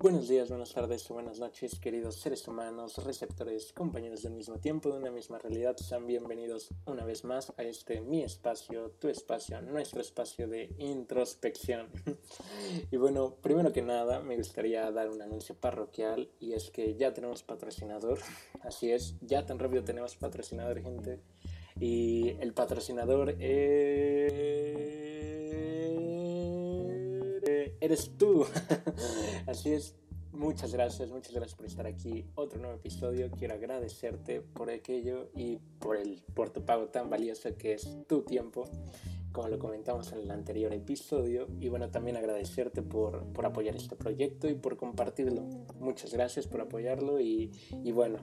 Buenos días, buenas tardes o buenas noches, queridos seres humanos, receptores, compañeros del mismo tiempo, de una misma realidad. Sean bienvenidos una vez más a este mi espacio, tu espacio, nuestro espacio de introspección. y bueno, primero que nada, me gustaría dar un anuncio parroquial y es que ya tenemos patrocinador. Así es, ya tan rápido tenemos patrocinador, gente. Y el patrocinador es eres tú. Así es. Muchas gracias, muchas gracias por estar aquí. Otro nuevo episodio. Quiero agradecerte por aquello y por, el, por tu pago tan valioso que es tu tiempo, como lo comentamos en el anterior episodio. Y bueno, también agradecerte por, por apoyar este proyecto y por compartirlo. Muchas gracias por apoyarlo y, y bueno,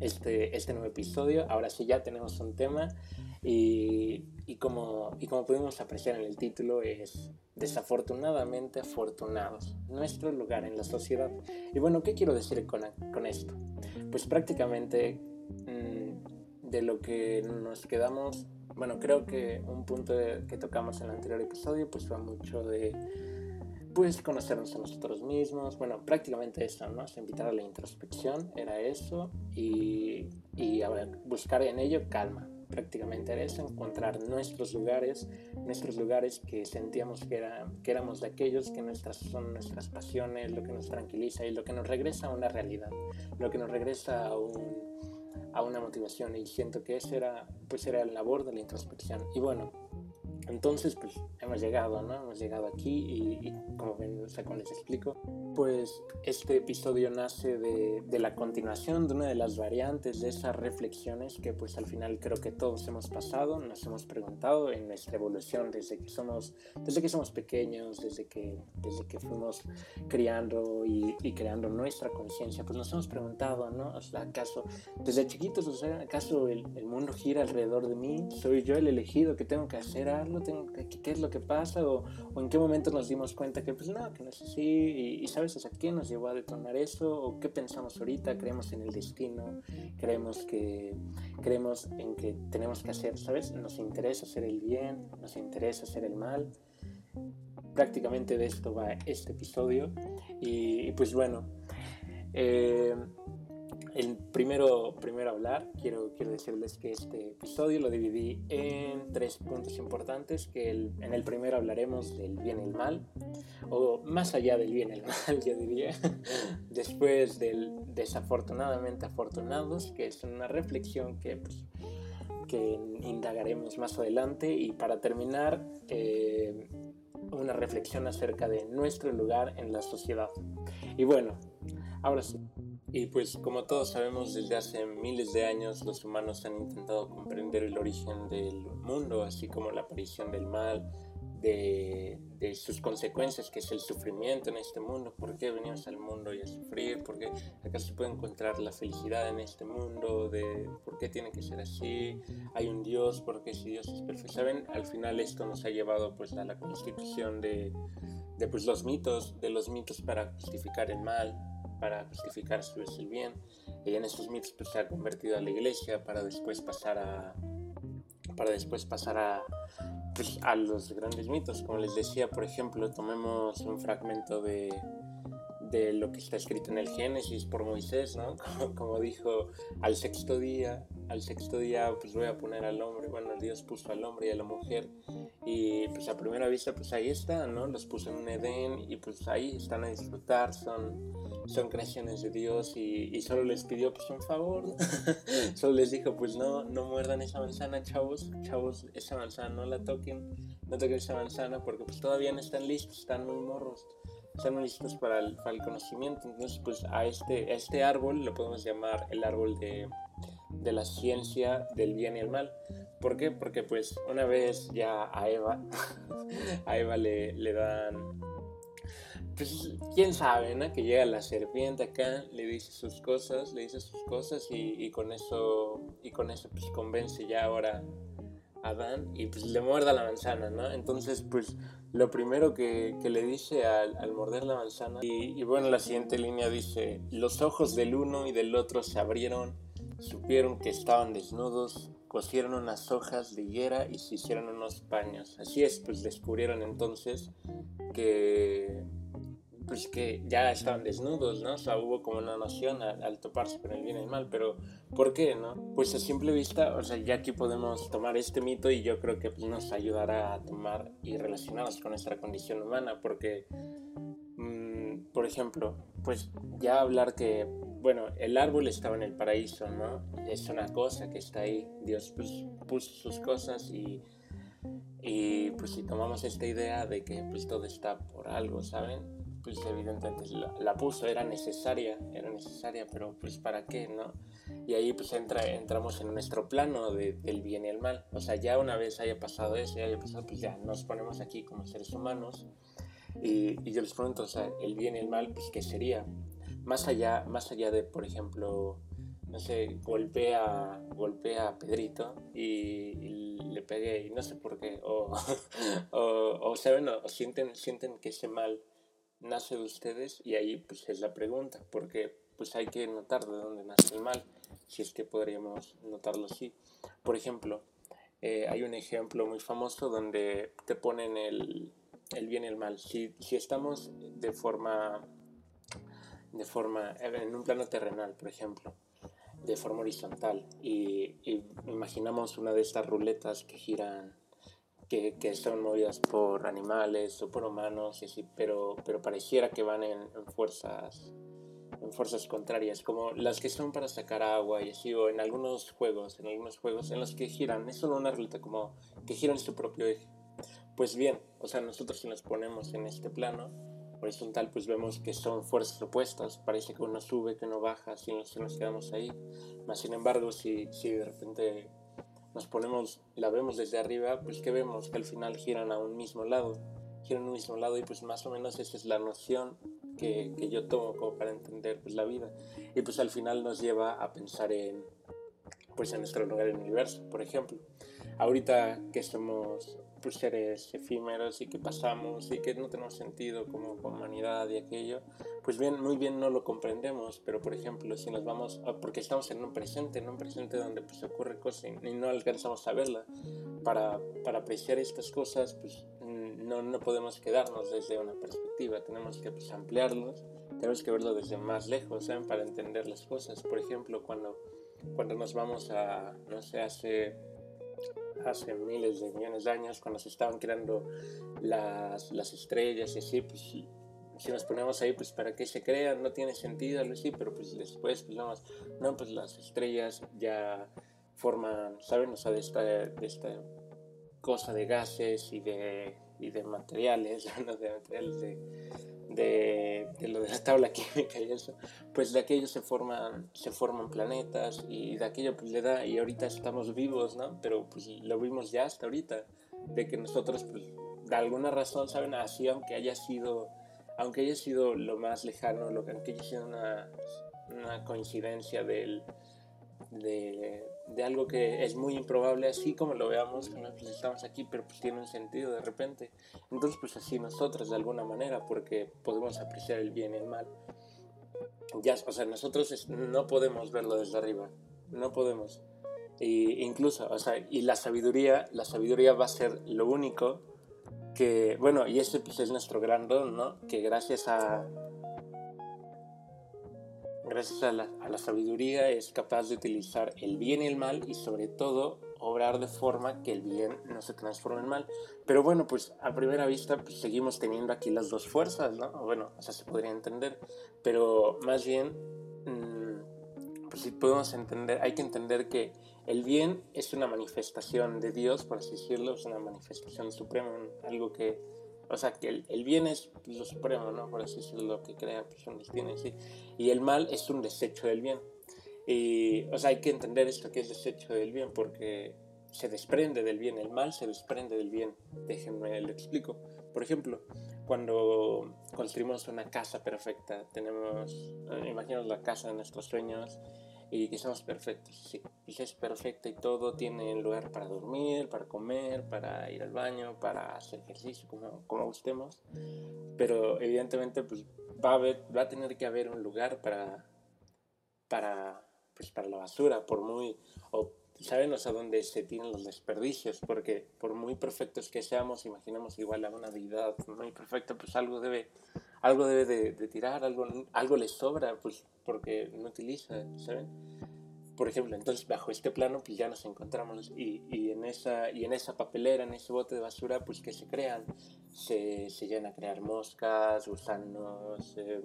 este, este nuevo episodio. Ahora sí ya tenemos un tema y, y, como, y como pudimos apreciar en el título es desafortunadamente afortunados, nuestro lugar en la sociedad. Y bueno, ¿qué quiero decir con, con esto? Pues prácticamente mmm, de lo que nos quedamos, bueno, creo que un punto que tocamos en el anterior episodio pues fue mucho de pues conocernos a nosotros mismos, bueno, prácticamente eso, ¿no? Se invitar a la introspección, era eso, y, y ahora buscar en ello calma, prácticamente era eso, encontrar nuestros lugares, nuestros lugares que sentíamos que, era, que éramos de aquellos que nuestras, son nuestras pasiones, lo que nos tranquiliza y lo que nos regresa a una realidad, lo que nos regresa a, un, una motivación y siento que ese era, pues era el labor de la introspección. Y bueno, entonces, pues hemos llegado, ¿no? Hemos llegado aquí y, como ven, o sea, como les explico, pues este episodio nace de, de, la continuación de una de las variantes de esas reflexiones que pues al final creo que todos hemos pasado, nos hemos preguntado en nuestra evolución desde que somos, desde que somos pequeños, desde que, desde que fuimos criando y, y creando nuestra conciencia, pues nos hemos preguntado, ¿no? O sea, ¿acaso desde chiquitos, o sea, ¿acaso el, el mundo gira alrededor de mí? ¿Soy yo el elegido que tengo que hacer algo? ¿Qué, ¿Qué es lo que pasa? O, ¿O en qué momento nos dimos cuenta que pues no, que no es así? Y, ¿sabes? O sea, ¿qué nos llevó a detonar eso? ¿O qué pensamos ahorita? ¿Creemos en el destino? ¿Creemos que creemos en que tenemos que hacer, ¿sabes? Nos interesa hacer el bien, nos interesa hacer el mal. Prácticamente de esto va este episodio. Y, y pues bueno, eh, el primero, primero hablar, quiero, quiero decirles que este episodio lo dividí en tres puntos importantes, que el, en el primero hablaremos del bien y el mal, o más allá del bien y el mal, yo diría, después del desafortunadamente afortunados, que es una reflexión que, pues, que indagaremos más adelante, y para terminar, eh, una reflexión acerca de nuestro lugar en la sociedad. Y bueno, ahora sí. Y pues como todos sabemos, desde hace miles de años los humanos han intentado comprender el origen del mundo, así como la aparición del mal, de, de, sus consecuencias, que es el sufrimiento en este mundo, por qué venimos al mundo y a sufrir, por qué acá se puede encontrar la felicidad en este mundo, de por qué tiene que ser así, hay un Dios, por qué si Dios es perfecto. Saben, al final esto nos ha llevado pues a la constitución de, de pues los mitos, de los mitos para justificar el mal, para justificar su el bien. Y en estos mitos pues, se ha convertido a la iglesia para después pasar a para después pasar a, pues, a los grandes mitos. Como les decía, por ejemplo, tomemos un fragmento de, de lo que está escrito en el Génesis por Moisés, ¿no? Como, como, dijo, al sexto día, al sexto día pues voy a poner al hombre, bueno, Dios puso al hombre y a la mujer y pues a primera vista pues ahí están, ¿no? Los puso en un Edén y pues ahí están a disfrutar, son, son creaciones de Dios y, y solo les pidió pues un favor, solo les dijo pues no, no muerdan esa manzana, chavos, chavos, esa manzana no la toquen, no toquen esa manzana porque pues todavía no están listos, están muy morros están listos para el, para el, conocimiento. Entonces, pues a este, a este árbol lo podemos llamar el árbol de, de, la ciencia del bien y el mal. ¿Por qué? Porque pues una vez ya a Eva, a Eva le, le dan... Pues quién sabe, ¿no? Que llega la serpiente acá, le dice sus cosas, le dice sus cosas y, con eso, y con eso pues convence ya ahora Adán y pues le muerda la manzana, ¿no? Entonces pues lo primero que, que le dice al, al, morder la manzana y, y, bueno, la siguiente línea dice, los ojos del uno y del otro se abrieron, supieron que estaban desnudos, cosieron unas hojas de higuera y se hicieron unos paños. Así es, pues descubrieron entonces que pues que ya estaban desnudos, ¿no? O sea, hubo como una noción al, toparse con el bien y el mal, pero ¿por qué, no? Pues a simple vista, o sea, ya aquí podemos tomar este mito y yo creo que pues, nos ayudará a tomar y relacionarnos con nuestra condición humana, porque, mm, por ejemplo, pues ya hablar que, bueno, el árbol estaba en el paraíso, ¿no? Es una cosa que está ahí, Dios pues, puso sus cosas y y pues si tomamos esta idea de que pues todo está por algo, ¿saben? Pues evidentemente la, puso, era necesaria, era necesaria, pero pues para qué, ¿no? Y ahí pues entra, entramos en nuestro plano de, del bien y el mal. O sea, ya una vez haya pasado eso, ya haya pasado, pues ya nos ponemos aquí como seres humanos y, y yo les pregunto, o sea, el bien y el mal, pues qué sería? Más allá, más allá de, por ejemplo, no sé, golpea, golpea a Pedrito y, le pegué y no sé por qué. O, o, o o sienten, sienten que ese mal nace de ustedes y ahí pues es la pregunta, porque pues hay que notar de dónde nace el mal, si es que podríamos notarlo así. Por ejemplo, eh, hay un ejemplo muy famoso donde te ponen el, el bien y el mal. Si, si estamos de forma, de forma, en un plano terrenal, por ejemplo, de forma horizontal y, imaginamos una de estas ruletas que giran, que, que son movidas por animales o por humanos, y pero, pero pareciera que van en, fuerzas en fuerzas contrarias, como las que son para sacar agua y así, o en algunos juegos, en algunos juegos en los que giran, es solo una ruleta como que giran su propio eje. Pues bien, o sea, nosotros si nos ponemos en este plano, horizontal, pues vemos que son fuerzas opuestas. Parece que uno sube, que uno baja, si nos, nos quedamos ahí. Más sin embargo, si, si de repente nos ponemos, la vemos desde arriba, pues que vemos que al final giran a un mismo lado. Giran a un mismo lado y pues más o menos esa es la noción que, que yo tomo como para entender pues, la vida. Y pues al final nos lleva a pensar en, pues en nuestro lugar en el universo, por ejemplo. Ahorita que somos pues, seres efímeros y que pasamos y que no tenemos sentido como humanidad y aquello, pues bien, muy bien no lo comprendemos, pero por ejemplo, si nos vamos, porque estamos en un presente, en un presente donde pues ocurre cosas y no alcanzamos a verla, para, para apreciar estas cosas, pues no, no podemos quedarnos desde una perspectiva, tenemos que pues, ampliarlos, tenemos que verlo desde más lejos, ¿saben? Para entender las cosas. Por ejemplo, cuando, cuando nos vamos a, no sé, hace hace miles de millones de años, cuando se estaban creando las, las estrellas y así, pues si nos ponemos ahí, pues para que se crean, no tiene sentido, algo así, pero pues después, pues no, pues las estrellas ya forman, ¿saben? O sea, de esta, de esta cosa de gases y de, y de materiales, ¿no? de materiales de de, lo de la tabla química y eso, pues de aquello se forman, se forman planetas y de aquello pues le da, y ahorita estamos vivos, ¿no? Pero pues lo vimos ya hasta ahorita, de que nosotros pues de alguna razón, ¿saben? Así aunque haya sido, aunque haya sido lo más lejano, lo que aunque haya sido una, una coincidencia del, de, de algo que es muy improbable, así como lo veamos, que nosotros estamos aquí, pero pues tiene un sentido de repente. Entonces, pues así nosotros de alguna manera, porque podemos apreciar el bien y el mal. Ya, o sea, nosotros no podemos verlo desde arriba, no podemos. Y incluso, o sea, y la sabiduría, la sabiduría va a ser lo único que, bueno, y ese pues es nuestro gran don, ¿no? Que gracias a, gracias a la, sabiduría es capaz de utilizar el bien y el mal y sobre todo obrar de forma que el bien no se transforme en mal. Pero bueno, pues a primera vista pues, seguimos teniendo aquí las dos fuerzas, ¿no? Bueno, o sea, se podría entender, pero más bien, mm, pues si podemos entender, hay que entender que el bien es una manifestación de Dios, por así decirlo, es una manifestación suprema, algo que o sea, que el, bien es lo supremo, ¿no? Por así decirlo, lo que crea personas tienen, sí. Y el mal es un desecho del bien. Y, o sea, hay que entender esto que es desecho del bien porque se desprende del bien. El mal se desprende del bien. Déjenme lo explico. Por ejemplo, cuando construimos una casa perfecta, tenemos, eh, imaginemos la casa de nuestros sueños, y que somos perfectos. Pues es perfecta y todo, tiene lugar para dormir, para comer, para ir al baño, para hacer ejercicio, como, como gustemos. Pero evidentemente pues, va, a haber, va a tener que haber un lugar para, para, pues, para la basura, por muy... O, ¿Saben? O sea, dónde se tienen los desperdicios, porque por muy perfectos que seamos, imaginemos igual a una deidad muy perfecta, pues algo debe, algo debe de, tirar, algo, algo le sobra, pues porque no utiliza, ¿saben? Por ejemplo, entonces bajo este plano pues ya nos encontramos y, y, en esa, y en esa papelera, en ese bote de basura, pues que se crean, se, se llegan a crear moscas, gusanos, eh,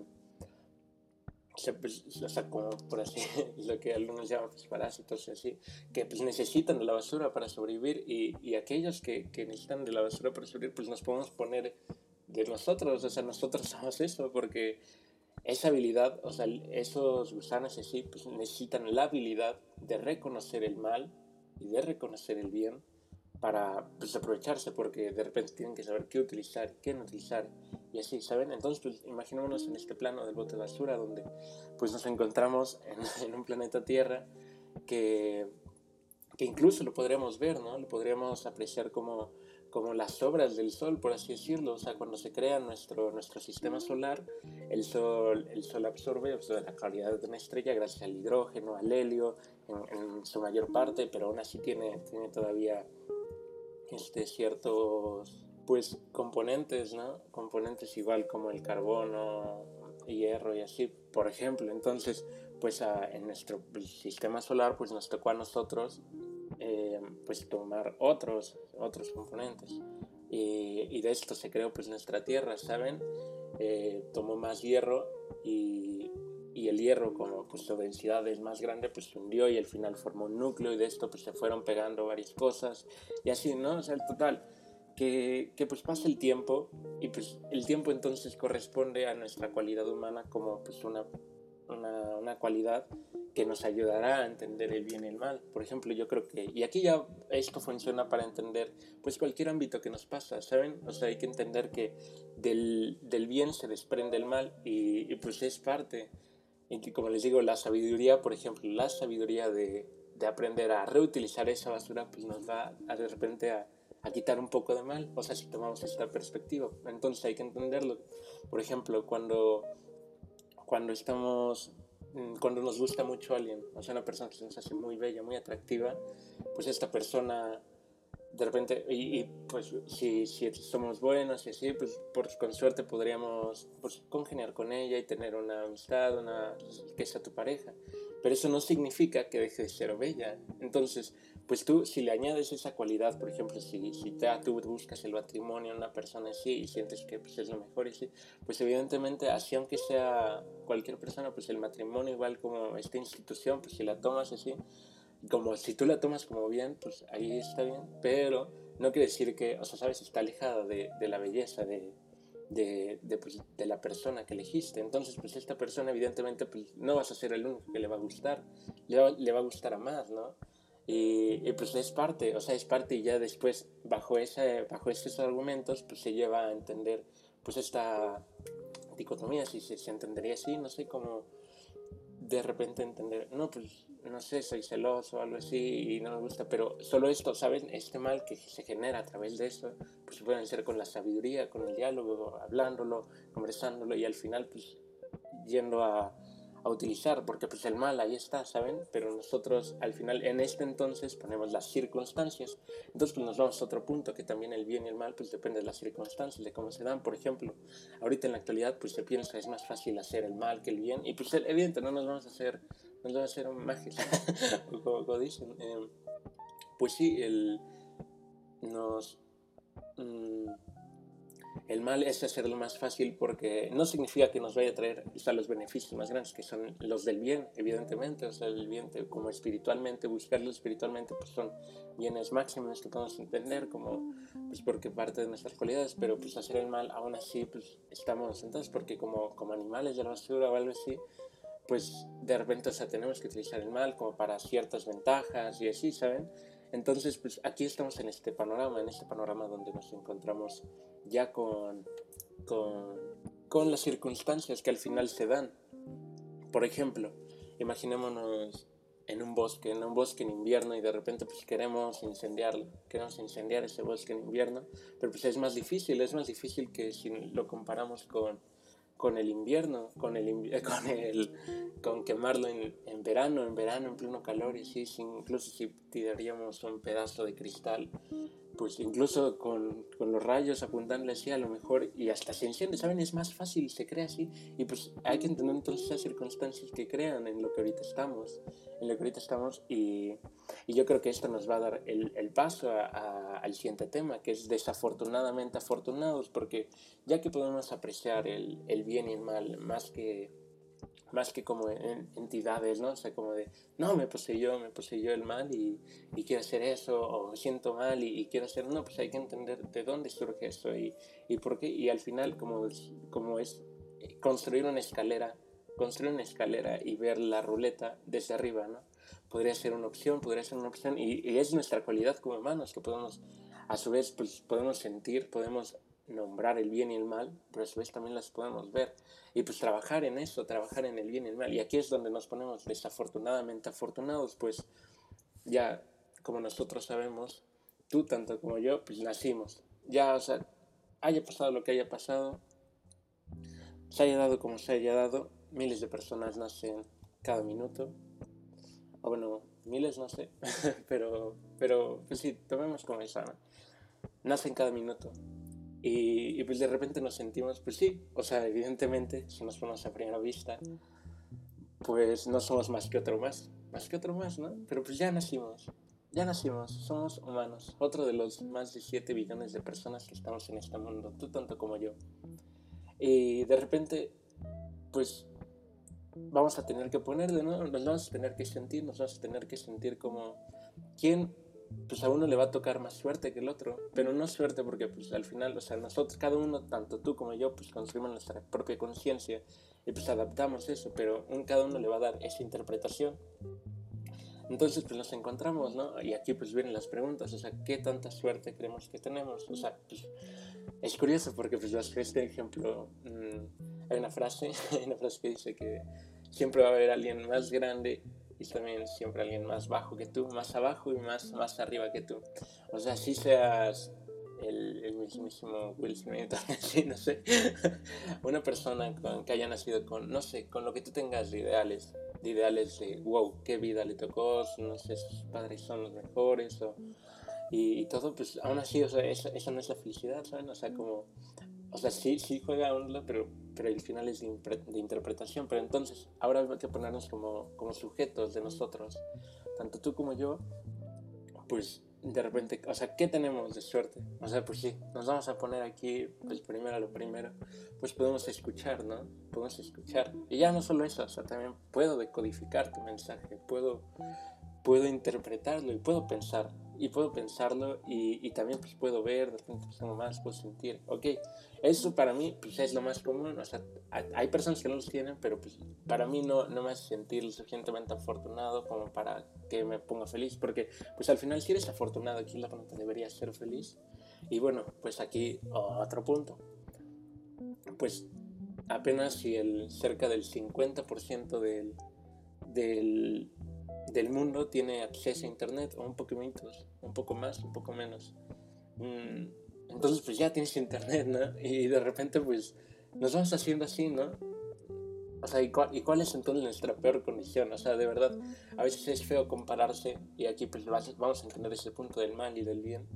pues, o sea, como por así, lo que algunos llaman pues, parásitos y así, que pues necesitan de la basura para sobrevivir y, y aquellos que, que, necesitan de la basura para sobrevivir, pues nos podemos poner de nosotros, o sea, nosotros somos eso, porque esa habilidad, o sea, esos gusanos así, pues necesitan la habilidad de reconocer el mal y de reconocer el bien para pues, aprovecharse, porque de repente tienen que saber qué utilizar, qué no utilizar, y así, ¿saben? Entonces, pues imaginémonos en este plano del bote de basura, donde pues nos encontramos en, un planeta Tierra que, que, incluso lo podríamos ver, ¿no? Lo podríamos apreciar como, como las obras del Sol, por así decirlo, o sea, cuando se crea nuestro, nuestro sistema solar, el Sol, el sol absorbe o sea, la calidad de una estrella gracias al hidrógeno, al helio, en, en su mayor parte, pero aún así tiene, tiene todavía este, ciertos pues componentes, ¿no? Componentes igual como el carbono, hierro y así, por ejemplo. Entonces, pues en nuestro sistema solar, pues nos tocó a nosotros eh, pues tomar otros, otros componentes. Y, y, de esto se creó pues nuestra Tierra, ¿saben? Eh, tomó más hierro y, y, el hierro como pues su densidad es más grande pues se hundió y al final formó un núcleo y de esto pues se fueron pegando varias cosas y así, ¿no? O sea, el total, que, que, pues pasa el tiempo y pues el tiempo entonces corresponde a nuestra cualidad humana como pues una, una, cualidad que nos ayudará a entender el bien y el mal. Por ejemplo, yo creo que, y aquí ya esto funciona para entender pues cualquier ámbito que nos pasa, ¿saben? O sea, hay que entender que del, del bien se desprende el mal y, y pues es parte. Y como les digo, la sabiduría, por ejemplo, la sabiduría de, de aprender a reutilizar esa basura pues nos va a, de repente a a quitar un poco de mal, o sea, si tomamos esta perspectiva. Entonces hay que entenderlo. Por ejemplo, cuando, cuando estamos, mm, cuando nos gusta mucho alguien, o sea, una persona que se nos hace muy bella, muy atractiva, pues esta persona de repente, y, pues si, si, somos buenos y así, pues por, con suerte podríamos pues, congeniar con ella y tener una amistad, una, que sea tu pareja. Pero eso no significa que deje de ser bella. Entonces, pues tú, si le añades esa cualidad, por ejemplo, si, si te, tú buscas el matrimonio en una persona así y sientes que pues, es lo mejor y sí, pues evidentemente, así aunque sea cualquier persona, pues el matrimonio igual como esta institución, pues si la tomas así, como si tú la tomas como bien, pues ahí está bien, pero no quiere decir que, o sea, sabes, está alejada de, de la belleza, de, de, de, pues, la persona que elegiste. Entonces, pues esta persona evidentemente pues, no vas a ser el único que le va a gustar, le va, le va a gustar a más, ¿no? Y, pues es parte, o sea, es parte y ya después, bajo, ese, bajo estos argumentos, pues se lleva a entender pues esta dicotomía, si se, se entendería así, no sé cómo de repente entender, no, pues no sé, soy celoso o algo así y no me gusta, pero solo esto, ¿saben? Este mal que se genera a través de eso, pues puede ser con la sabiduría, con el diálogo, hablándolo, conversándolo y al final pues yendo a, a utilizar, porque pues el mal ahí está, ¿saben? Pero nosotros al final en este entonces ponemos las circunstancias. Entonces pues nos vamos a otro punto, que también el bien y el mal pues depende de las circunstancias, de cómo se dan. Por ejemplo, ahorita en la actualidad pues se piensa es más fácil hacer el mal que el bien y pues evidente no nos vamos a hacer, nos vamos a hacer un mágico, como, dicen. Eh, pues sí, el, nos... Mm, el mal es hacerlo más fácil porque no significa que nos vaya a traer o los beneficios más grandes, que son los del bien, evidentemente. O sea, el bien, como espiritualmente, buscarlo espiritualmente, pues son bienes máximos que podemos entender, como, pues porque parte de nuestras cualidades, pero pues hacer el mal, aún así, pues estamos, entonces, porque como, como animales de la basura o algo así, pues de repente, o sea, tenemos que utilizar el mal como para ciertas ventajas y así, ¿saben? Entonces, pues aquí estamos en este panorama, en este panorama donde nos encontramos ya con, con, con las circunstancias que al final se dan. Por ejemplo, imaginémonos en un bosque, en un bosque en invierno y de repente pues queremos incendiarlo, queremos incendiar ese bosque en invierno, pero pues es más difícil, es más difícil que si lo comparamos con con el invierno, con el, con el con quemarlo en, en, verano, en verano, en pleno calor, y sí, incluso si tiraríamos un pedazo de cristal, pues incluso con, con, los rayos apuntando así a lo mejor y hasta se enciende, ¿saben? Es más fácil se crea así y pues hay que entender entonces las circunstancias que crean en lo que ahorita estamos, en lo que ahorita estamos y, y yo creo que esto nos va a dar el, el paso a, al siguiente tema, que es desafortunadamente afortunados, porque ya que podemos apreciar el, el bien y el mal más que más que como en, entidades, ¿no? O sea, como de, no, me poseyó, me poseyó el mal y, y quiero hacer eso, o me siento mal y, quiero hacer, no, pues hay que entender de dónde surge eso y, y por qué, y al final como es, como es construir una escalera, construir una escalera y ver la ruleta desde arriba, ¿no? Podría ser una opción, podría ser una opción, y, y es nuestra cualidad como humanos que podemos, a su vez, pues podemos sentir, podemos nombrar el bien y el mal, pero a su vez también las podemos ver. Y pues trabajar en eso, trabajar en el bien y el mal. Y aquí es donde nos ponemos desafortunadamente afortunados, pues ya como nosotros sabemos, tú tanto como yo, pues nacimos. Ya, o sea, haya pasado lo que haya pasado, se haya dado como se haya dado, miles de personas nacen cada minuto. O bueno, miles no sé, pero, pero pues sí, tomemos como esa, ¿no? Nacen cada minuto y, y, pues de repente nos sentimos, pues sí, o sea, evidentemente, si nos ponemos a primera vista, pues no somos más que otro más, más que otro más, ¿no? Pero pues ya nacimos, ya nacimos, somos humanos, otro de los más de 7 billones de personas que estamos en este mundo, tú tanto como yo. Y de repente, pues vamos a tener que poner de nuevo, nos vamos a tener que sentir, nos vamos a tener que sentir como, ¿quién pues a uno le va a tocar más suerte que el otro, pero no suerte porque pues al final, o sea, nosotros, cada uno, tanto tú como yo, pues construimos nuestra propia conciencia y pues adaptamos eso, pero un, cada uno le va a dar esa interpretación. Entonces pues nos encontramos, ¿no? Y aquí pues vienen las preguntas, o sea, ¿qué tanta suerte creemos que tenemos? O sea, pues es curioso porque pues este ejemplo, mmm, hay una frase, hay una frase que dice que siempre va a haber alguien más grande y también siempre alguien más bajo que tú, más abajo y más, más arriba que tú. O sea, si seas el, el mismísimo Will Smith, así, no sé, una persona con, que haya nacido con, no sé, con lo que tú tengas de ideales, de ideales de, wow, qué vida le tocó, no sé, sus padres son los mejores, o, y, y, todo, pues aún así, o sea, esa, esa no es la felicidad, ¿saben? O sea, como o sea, sí, sí juega un pero, pero el final es de, de, interpretación. Pero entonces, ahora hay que ponernos como, como sujetos de nosotros, tanto tú como yo, pues de repente, o sea, ¿qué tenemos de suerte? O sea, pues sí, nos vamos a poner aquí, pues primero lo primero, pues podemos escuchar, ¿no? Podemos escuchar. Y ya no solo eso, o sea, también puedo decodificar tu mensaje, puedo, puedo interpretarlo y puedo pensar y puedo pensarlo y, y, también pues puedo ver, de repente pues, más, puedo sentir, ok, eso para mí pues es lo más común, o sea, hay personas que no los tienen, pero pues para mí no, no me hace sentir lo suficientemente afortunado como para que me ponga feliz, porque pues al final si eres afortunado, aquí la pregunta debería ser feliz, y bueno, pues aquí otro punto, pues apenas si el cerca del 50% del, del del mundo tiene acceso a internet, o un poquito, un poco más, un poco menos. Mm, entonces, pues ya tienes internet, ¿no? Y de repente, pues nos vamos haciendo así, ¿no? O sea, ¿y cuál, ¿y cuál, es entonces nuestra peor condición? O sea, de verdad, a veces es feo compararse, y aquí pues vamos a entender ese punto del mal y del bien,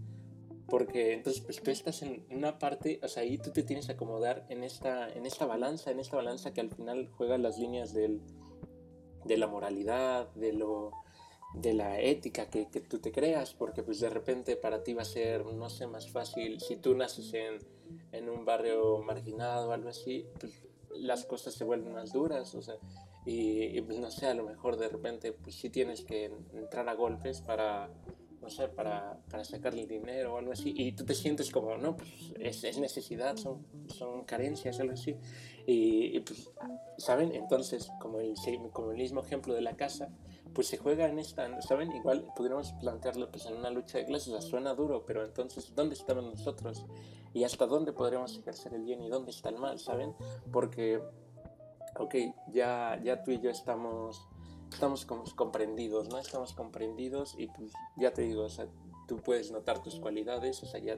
porque entonces pues tú estás en una parte, o sea, ahí tú te tienes que acomodar en esta, en esta balanza, en esta balanza que al final juega las líneas del, de la moralidad, de lo de la ética que, que, tú te creas, porque pues de repente para ti va a ser, no sé, más fácil, si tú naces en, en un barrio marginado o algo así, pues las cosas se vuelven más duras, o sea, y, pues no sé, a lo mejor de repente pues sí tienes que entrar a golpes para, no sé, para, para sacarle dinero o algo así, y tú te sientes como, no, pues es, es necesidad, son, son carencias, algo así, y, y, pues, ¿saben? Entonces, como el, como el mismo ejemplo de la casa, pues se juega en esta, ¿saben? Igual podríamos plantearlo pues en una lucha de clases, o sea, suena duro, pero entonces, ¿dónde estamos nosotros? Y hasta dónde podríamos ejercer el bien y dónde está el mal, ¿saben? Porque, ok, ya, ya tú y yo estamos estamos como comprendidos, ¿no? Estamos comprendidos y pues ya te digo, o sea, tú puedes notar tus cualidades, o sea, ya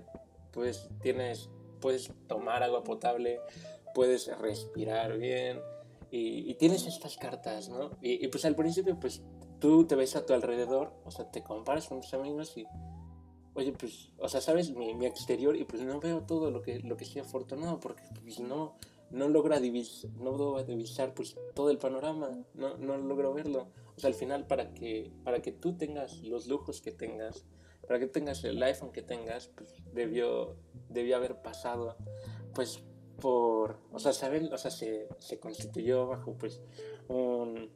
puedes, tienes, puedes tomar agua potable, puedes respirar bien y, y tienes estas cartas, ¿no? Y, y, pues al principio, pues tú te ves a tu alrededor, o sea, te comparas con tus amigos y, oye, pues, o sea, sabes mi, mi, exterior y pues no veo todo lo que, lo que sea afortunado porque pues no, no logra divis, no logro divisar pues todo el panorama, no, no logro verlo. O sea, al final para que, para que tú tengas los lujos que tengas, para que tengas el iPhone que tengas, pues debió, debió haber pasado pues por, o sea, ¿saben? O sea, se, se constituyó bajo pues un,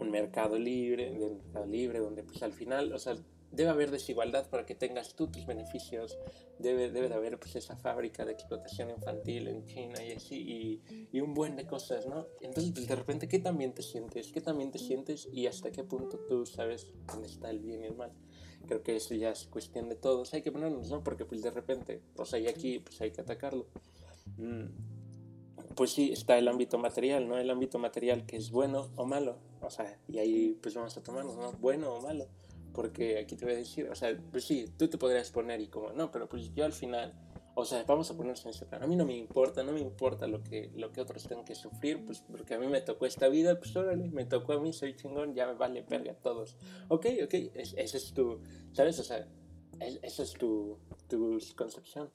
un mercado libre, de mercado libre, donde pues al final, o sea, debe haber desigualdad para que tengas tú tus beneficios, debe, debe de haber pues esa fábrica de explotación infantil en China y así, y, y un buen de cosas, ¿no? Entonces, pues de repente, ¿qué también te sientes? ¿Qué también te sientes? Y hasta qué punto tú sabes dónde está el bien y el mal. Creo que eso ya es cuestión de todos, hay que ponernos, ¿no? Porque pues de repente, sea, y aquí pues hay que atacarlo. Mm, pues sí, está el ámbito material, ¿no? El ámbito material que es bueno o malo, o sea, y ahí pues vamos a tomarnos, ¿no? Bueno o malo porque aquí te voy a decir, o sea, pues sí, tú te podrías poner y como, no, pero pues yo al final, o sea, vamos a ponernos en ese plan. A mí no me importa, no me importa lo que, lo que otros tengan que sufrir, pues porque a mí me tocó esta vida, pues órale, me tocó a mí, soy chingón, ya me vale verga a todos. Ok, ok, esa es tu, ¿sabes? O sea, esa es tu, tu concepción.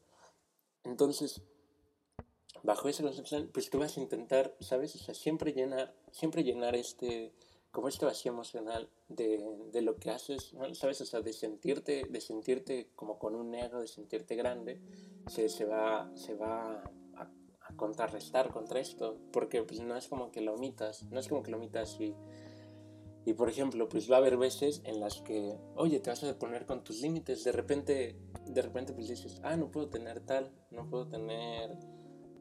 Entonces, bajo esa concepción, pues tú vas a intentar, ¿sabes? O sea, siempre llenar, siempre llenar este como este vacío emocional de, de, lo que haces, ¿sabes? O sea, de sentirte, de sentirte como con un ego, de sentirte grande, se, se va, se va a, a, contrarrestar contra esto, porque pues no es como que lo omitas, no es como que lo omitas y, y por ejemplo, pues va a haber veces en las que, oye, te vas a poner con tus límites, de repente, de repente pues dices, ah, no puedo tener tal, no puedo tener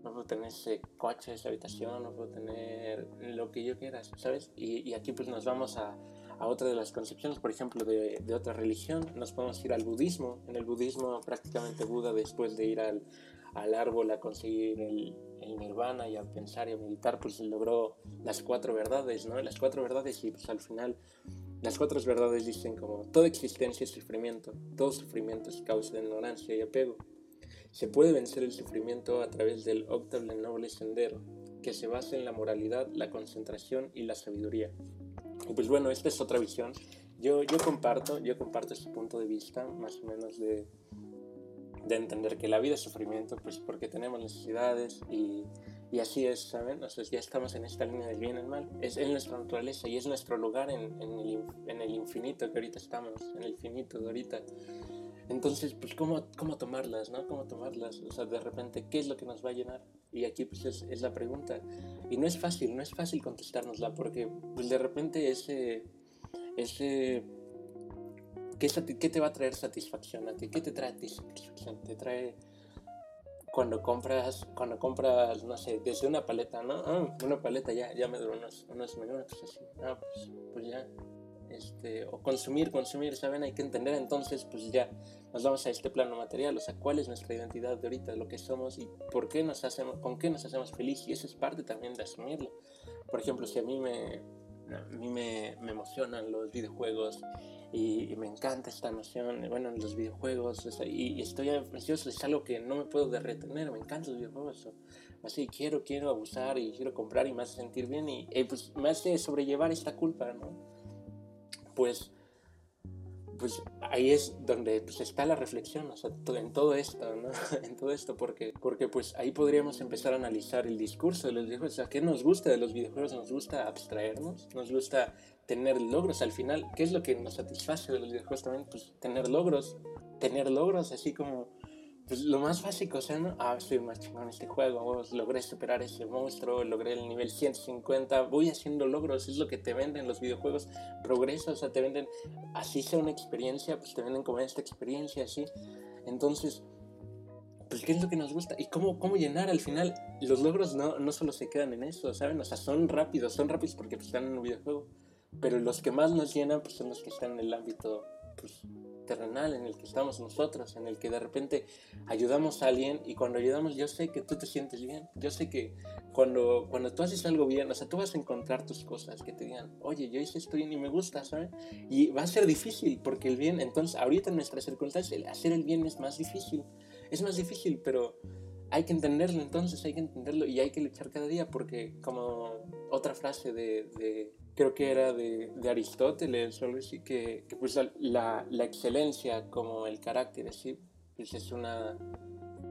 no puedo tener ese coche, esa habitación, no puedo tener lo que yo quiera, ¿sabes? Y, y aquí pues nos vamos a, a, otra de las concepciones, por ejemplo, de, de, otra religión, nos podemos ir al budismo. En el budismo prácticamente Buda después de ir al, al árbol a conseguir el, el, nirvana y a pensar y a meditar, pues logró las cuatro verdades, ¿no? Las cuatro verdades y pues al final las cuatro verdades dicen como toda existencia es sufrimiento, todo sufrimiento es causa de ignorancia y apego. Se puede vencer el sufrimiento a través del octable noble sendero, que se basa en la moralidad, la concentración y la sabiduría. Y pues bueno, esta es otra visión. Yo, yo comparto, yo comparto este punto de vista, más o menos de, de entender que la vida es sufrimiento, pues porque tenemos necesidades y, y así es, ¿saben? O sea, ya estamos en esta línea del bien y el mal. Es en nuestra naturaleza y es nuestro lugar en, en, el, en el infinito que ahorita estamos, en el finito de ahorita. Entonces, pues, ¿cómo, ¿cómo tomarlas, no? ¿Cómo tomarlas? O sea, de repente, ¿qué es lo que nos va a llenar? Y aquí, pues, es, la pregunta. Y no es fácil, no es fácil contestárnosla, porque, pues, de repente ese... ese ¿qué, ¿Qué te va a traer satisfacción a ti? ¿Qué te trae satisfacción? Te trae cuando compras, cuando compras, no sé, desde una paleta, ¿no? Ah, una paleta ya, ya me duró unos, unos minutos así. Ah, pues, pues ya, este, o consumir, consumir, ¿saben? Hay que entender entonces, pues ya nos vamos a este plano material, o sea, cuál es nuestra identidad de ahorita, lo que somos y por qué nos hacemos, con qué nos hacemos felices, y eso es parte también de asumirlo. Por ejemplo, si a mí me, a mí me, me emocionan los videojuegos y, y, me encanta esta noción, bueno, en los videojuegos, o sea, y, y, estoy ansioso, es algo que no me puedo retener, me encantan los videojuegos, o, así quiero, quiero abusar y quiero comprar y me hace sentir bien y, y pues me hace sobrellevar esta culpa, ¿no? Pues, pues ahí es donde pues, está la reflexión, en todo esto, en todo esto, porque, porque pues ahí podríamos empezar a analizar el discurso de los videojuegos, o ¿qué nos gusta de los videojuegos? ¿Nos gusta abstraernos? ¿Nos gusta tener logros al final? ¿Qué es lo que nos satisface de los videojuegos también? Pues tener logros, tener logros así como pues lo más básico, o sea, ¿no? Ah, soy más chingón en este juego, logré superar ese monstruo, logré el nivel 150, voy haciendo logros, es lo que te venden los videojuegos, progreso, o sea, te venden, así sea una experiencia, pues te venden como esta experiencia, así. Entonces, pues qué es lo que nos gusta y cómo, cómo llenar al final. Los logros no, no solo se quedan en eso, ¿saben? O sea, son rápidos, son rápidos porque pues, están en un videojuego, pero los que más nos llenan pues son los que están en el ámbito, pues terrenal en el que estamos nosotros, en el que de repente ayudamos a alguien y cuando ayudamos yo sé que tú te sientes bien, yo sé que cuando, cuando tú haces algo bien, o sea, tú vas a encontrar tus cosas que te digan, oye, yo hice esto bien y me gusta, ¿sabes? Y va a ser difícil porque el bien, entonces ahorita en nuestras circunstancias, hacer el bien es más difícil, es más difícil, pero hay que entenderlo entonces, hay que entenderlo y hay que luchar cada día porque como otra frase de, creo que era de, Aristóteles solo así, que, que pues la, la, excelencia como el carácter así, pues es una,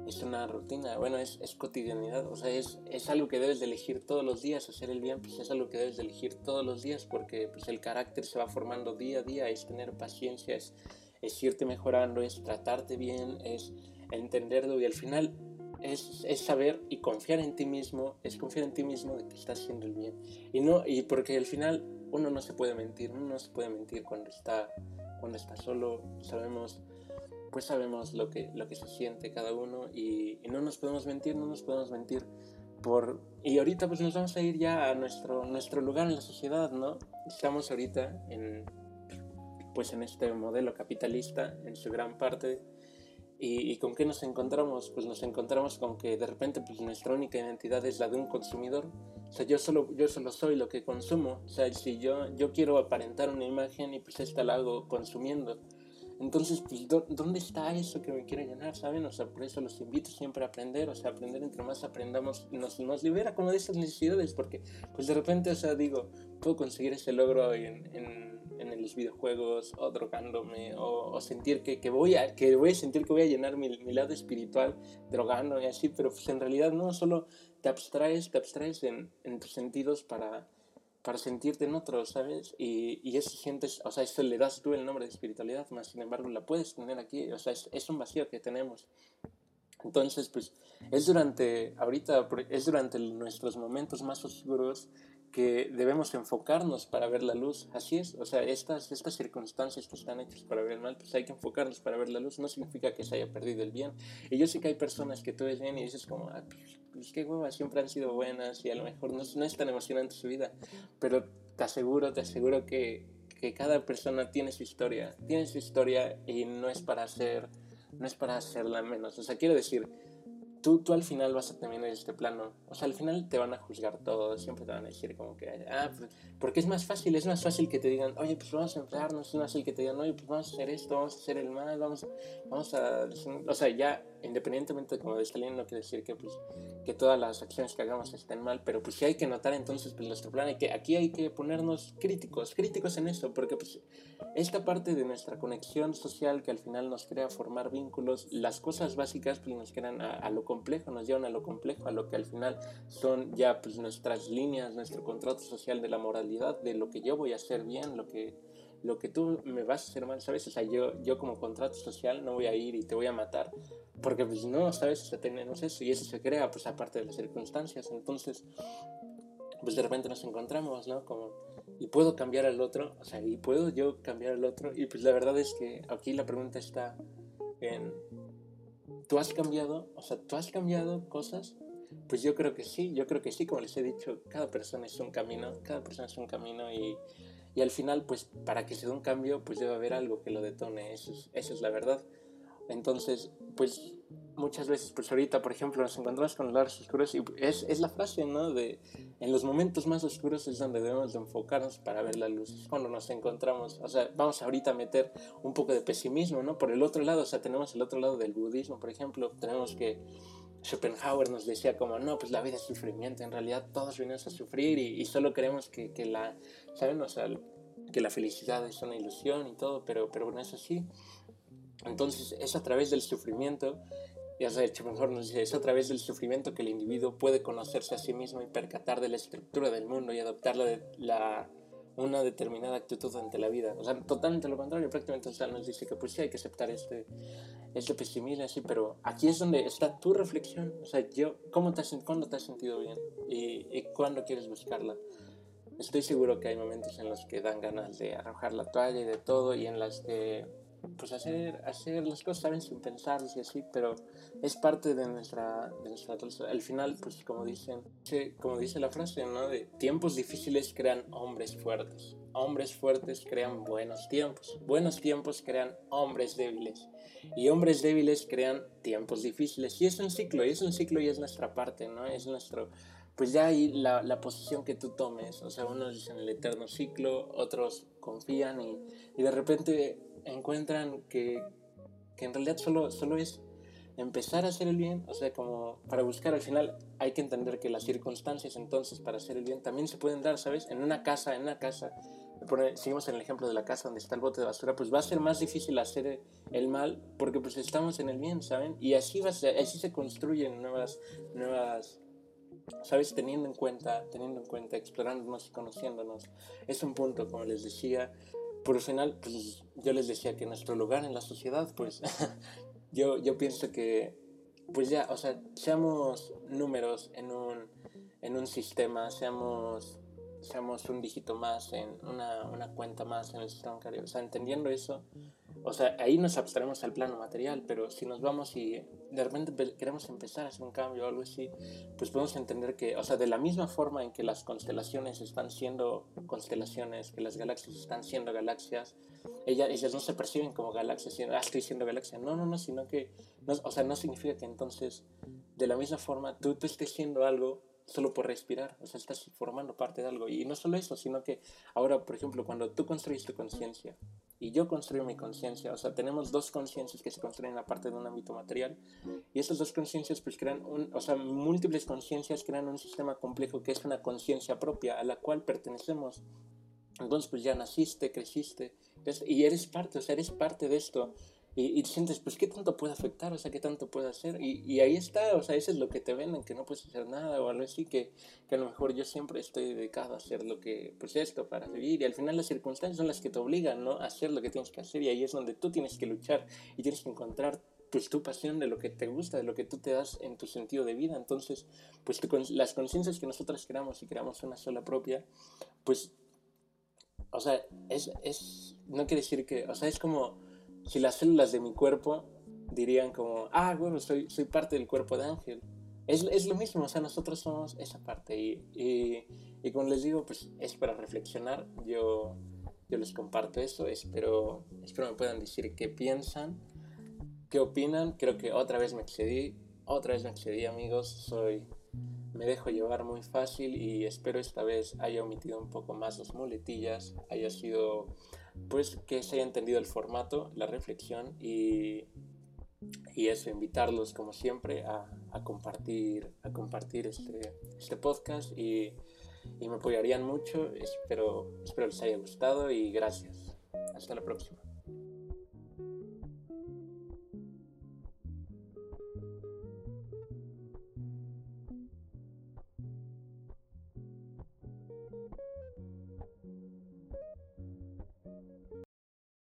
es una rutina, bueno, es, es cotidianidad, o sea, es, es, algo que debes de elegir todos los días, hacer el bien, pues es algo que debes de elegir todos los días porque pues el carácter se va formando día a día, es tener paciencia, es, es irte mejorando, es tratarte bien, es entenderlo y al final es, es, saber y confiar en ti mismo, es confiar en ti mismo de que estás haciendo el bien. Y, no, y porque al final uno no se puede mentir, uno no se puede mentir cuando está, cuando está solo, sabemos, pues sabemos lo que, lo que se siente cada uno y, no nos podemos mentir, no nos podemos mentir. Por, y ahorita pues nos vamos a ir ya a nuestro, nuestro lugar en la sociedad, ¿no? Estamos ahorita en, pues en este modelo capitalista en su gran parte ¿Y, con qué nos encontramos? Pues nos encontramos con que de repente pues, nuestra única identidad es la de un consumidor. O sea, yo solo, yo solo soy lo que consumo. O sea, si yo, yo quiero aparentar una imagen y pues esta la hago consumiendo. Entonces, pues, ¿dónde está eso que me quiere llenar? ¿Saben? O sea, por eso los invito siempre a aprender. O sea, aprender entre más aprendamos nos, nos libera como de esas necesidades. Porque, pues de repente, o sea, digo, puedo conseguir ese logro en, en en los videojuegos o drogándome o, sentir que, que, voy a, que voy a sentir que voy a llenar mi, mi lado espiritual drogándome y así, pero pues en realidad no, solo te abstraes, te abstraes en, en tus sentidos para, para sentirte en otros, ¿sabes? Y, y, eso sientes, o sea, eso le das tú el nombre de espiritualidad, más sin embargo la puedes tener aquí, o sea, es, es un vacío que tenemos. Entonces, pues es durante, ahorita, es durante nuestros momentos más oscuros que debemos enfocarnos para ver la luz. Así es, o sea, estas, estas circunstancias que están hechas para ver el mal, pues hay que enfocarnos para ver la luz. No significa que se haya perdido el bien. Y yo sé que hay personas que tú ves bien y dices como, ah, pues, pues qué huevas, siempre han sido buenas y a lo mejor no, no es tan emocionante su vida. Pero te aseguro, te aseguro que, que cada persona tiene su historia. Tiene su historia y no es para hacer, no es para hacerla menos. O sea, quiero decir, tú, tú al final vas a terminar este plano. O sea, al final te van a juzgar todo, siempre te van a decir como que, ah, pues, porque es más fácil, es más fácil que te digan, oye, pues vamos a emplearnos, es más fácil que te digan, oye, pues vamos a hacer esto, vamos a hacer el mal, vamos, vamos a... O sea, ya independientemente de de esta línea, no quiere decir que, pues, que todas las acciones que hagamos estén mal, pero pues sí hay que notar entonces pues, nuestro plan, y que aquí hay que ponernos críticos, críticos en eso, porque pues esta parte de nuestra conexión social que al final nos crea formar vínculos, las cosas básicas pues nos crean a, lo complejo, nos llevan a lo complejo, a lo que al final son ya pues nuestras líneas, nuestro contrato social de la moralidad, de lo que yo voy a hacer bien, lo que lo que tú me vas a hacer mal, ¿sabes? O sea, yo, yo como contrato social no voy a ir y te voy a matar, porque pues no, ¿sabes? O sea, tenemos eso y eso se crea pues aparte de las circunstancias, entonces pues de repente nos encontramos, ¿no? Como, y puedo cambiar al otro, o sea, y puedo yo cambiar al otro, y pues la verdad es que aquí la pregunta está en, ¿tú has cambiado? O sea, ¿tú has cambiado cosas? Pues yo creo que sí, yo creo que sí, como les he dicho, cada persona es un camino, cada persona es un camino y y al final, pues para que se dé un cambio, pues debe haber algo que lo detone, eso es, eso es la verdad. Entonces, pues muchas veces, pues ahorita, por ejemplo, nos encontramos con los oscuros y es, es, la frase, ¿no? De en los momentos más oscuros es donde debemos de enfocarnos para ver la luz. Cuando nos encontramos, o sea, vamos ahorita a meter un poco de pesimismo, ¿no? Por el otro lado, o sea, tenemos el otro lado del budismo, por ejemplo, tenemos que Schopenhauer nos decía como, no, pues la vida es sufrimiento, en realidad todos venimos a sufrir y, solo queremos que, que, la, ¿saben? O sea, que la felicidad es una ilusión y todo, pero, pero no es así. Entonces es a través del sufrimiento, ya sea, Schopenhauer nos dice, es a través del sufrimiento que el individuo puede conocerse a sí mismo y percatar de la estructura del mundo y adoptar la, la una determinada actitud ante la vida. O sea, totalmente lo contrario, prácticamente sea, nos dice que pues sí hay que aceptar este, este pesimismo, así, pero aquí es donde está tu reflexión. O sea, yo, ¿cómo te has, ¿cuándo te has sentido bien? ¿Y, y cuándo quieres buscarla? Estoy seguro que hay momentos en los que dan ganas de arrojar la toalla y de todo, y en las que pues hacer, hacer las cosas, ¿saben? Sin pensar y así, pero es parte de nuestra, de nuestra Al final, pues como dicen, como dice la frase, ¿no? De tiempos difíciles crean hombres fuertes. Hombres fuertes crean buenos tiempos. Buenos tiempos crean hombres débiles. Y hombres débiles crean tiempos difíciles. Y es un ciclo, y es un ciclo y es nuestra parte, ¿no? Es nuestro... Pues ya ahí la, la posición que tú tomes. O sea, unos dicen el eterno ciclo, otros confían y, y de repente encuentran que, que en realidad solo, solo es empezar a hacer el bien, o sea, como para buscar al final hay que entender que las circunstancias entonces para hacer el bien también se pueden dar, ¿sabes? En una casa, en una casa, seguimos en el ejemplo de la casa donde está el bote de basura, pues va a ser más difícil hacer el mal porque pues estamos en el bien, ¿saben? Y así, va, así se construyen nuevas, nuevas, ¿sabes? Teniendo en cuenta, teniendo en cuenta, explorándonos y conociéndonos. Es un punto, como les decía, por el final, pues yo les decía que nuestro lugar en la sociedad, pues yo, yo pienso que, pues ya, o sea, seamos números en un, en un sistema, seamos seamos un dígito más, en una, una cuenta más en el sistema bancario. O sea, entendiendo eso, o sea, ahí nos abstraemos al plano material, pero si nos vamos y de repente queremos empezar a hacer un cambio o algo así, pues podemos entender que, o sea, de la misma forma en que las constelaciones están siendo constelaciones, que las galaxias están siendo galaxias, ellas, ellas no se perciben como galaxias, sino, ah, estoy siendo galaxia. No, no, no, sino que, no, o sea, no significa que entonces, de la misma forma, tú, tú estés siendo algo solo por respirar, o sea, estás formando parte de algo. Y no solo eso, sino que ahora, por ejemplo, cuando tú construyes tu conciencia y yo construyo mi conciencia, o sea, tenemos dos conciencias que se construyen a parte de un ámbito material y esas dos conciencias pues crean, o sea, múltiples conciencias crean un sistema complejo que es una conciencia propia a la cual pertenecemos. Entonces, pues ya naciste, creciste y eres parte, o sea, eres parte de esto y, sientes, pues, ¿qué tanto puede afectar? O sea, ¿qué tanto puede hacer? Y, y, ahí está, o sea, eso es lo que te venden, que no puedes hacer nada o algo así, que, que, a lo mejor yo siempre estoy dedicado a hacer lo que, pues esto, para vivir. Y al final las circunstancias son las que te obligan, ¿no? A hacer lo que tienes que hacer y ahí es donde tú tienes que luchar y tienes que encontrar pues tu pasión de lo que te gusta, de lo que tú te das en tu sentido de vida. Entonces, pues las conciencias que nosotras creamos y creamos una sola propia, pues, o sea, es, es, no quiere decir que, o sea, es como si las células de mi cuerpo dirían como, ah, bueno, soy, soy parte del cuerpo de Ángel. Es, es lo mismo, o sea, nosotros somos esa parte. Y, y, y, como les digo, pues es para reflexionar. Yo, yo les comparto eso. Espero, espero me puedan decir qué piensan, qué opinan. Creo que otra vez me excedí. Otra vez me excedí, amigos. Soy, me dejo llevar muy fácil y espero esta vez haya omitido un poco más las muletillas, haya sido pues que se haya entendido el formato, la reflexión y, y eso, invitarlos como siempre a, a compartir, a compartir este, este podcast y, y, me apoyarían mucho. Espero, espero les haya gustado y gracias. Hasta la próxima.